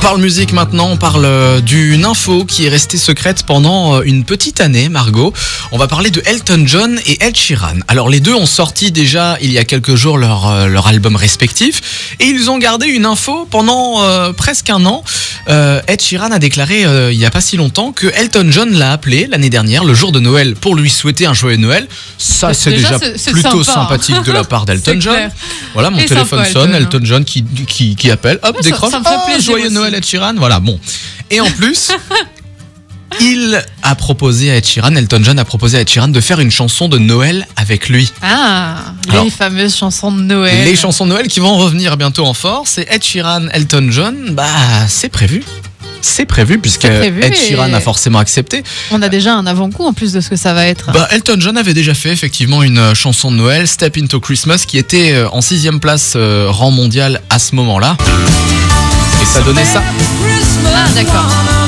parle musique maintenant, on parle euh, d'une info qui est restée secrète pendant euh, une petite année, Margot. On va parler de Elton John et Ed Sheeran. Alors les deux ont sorti déjà il y a quelques jours leur, euh, leur album respectif et ils ont gardé une info pendant euh, presque un an. Euh, Ed Sheeran a déclaré euh, il n'y a pas si longtemps que Elton John l'a appelé l'année dernière, le jour de Noël, pour lui souhaiter un joyeux Noël. Ça c'est Déjà, plutôt sympa, hein. sympathique de la part d'Elton John. clair. Voilà, mon Et téléphone sympa, sonne, Elton, Elton John qui, qui, qui appelle, hop, Ouais, ça- décroche. ça me fait Ah, joyeux aussi. Noël Ed Sheeran, voilà, bon. Et en plus, il a proposé à Ed Sheeran, Elton John a proposé à Ed Sheeran de faire une chanson de Noël avec lui. Ah, Alors, les fameuses chansons de Noël. Les chansons de Noël qui vont revenir bientôt en force, et Ed Sheeran, Elton John, bah c'est prévu. C'est prévu puisque prévu Ed Sheeran a forcément accepté. On a déjà un avant-goût en plus de ce que ça va être. Bah, Elton John avait déjà fait effectivement une euh, chanson de Noël, Step Into Christmas, qui était euh, en sixième place euh, rang mondial à ce moment-là. Et ça donnait ça. Ah, d'accord.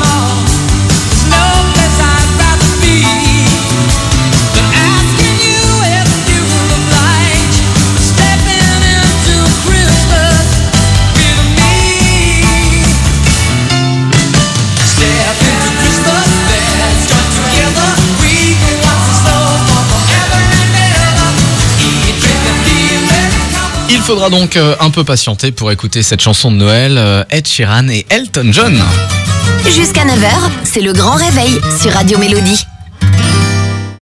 Il faudra donc euh, un peu patienter pour écouter cette chanson de Noël, euh, Ed Sheeran et Elton John. Jusqu'à 9h, c'est le grand réveil sur Radio Mélodie.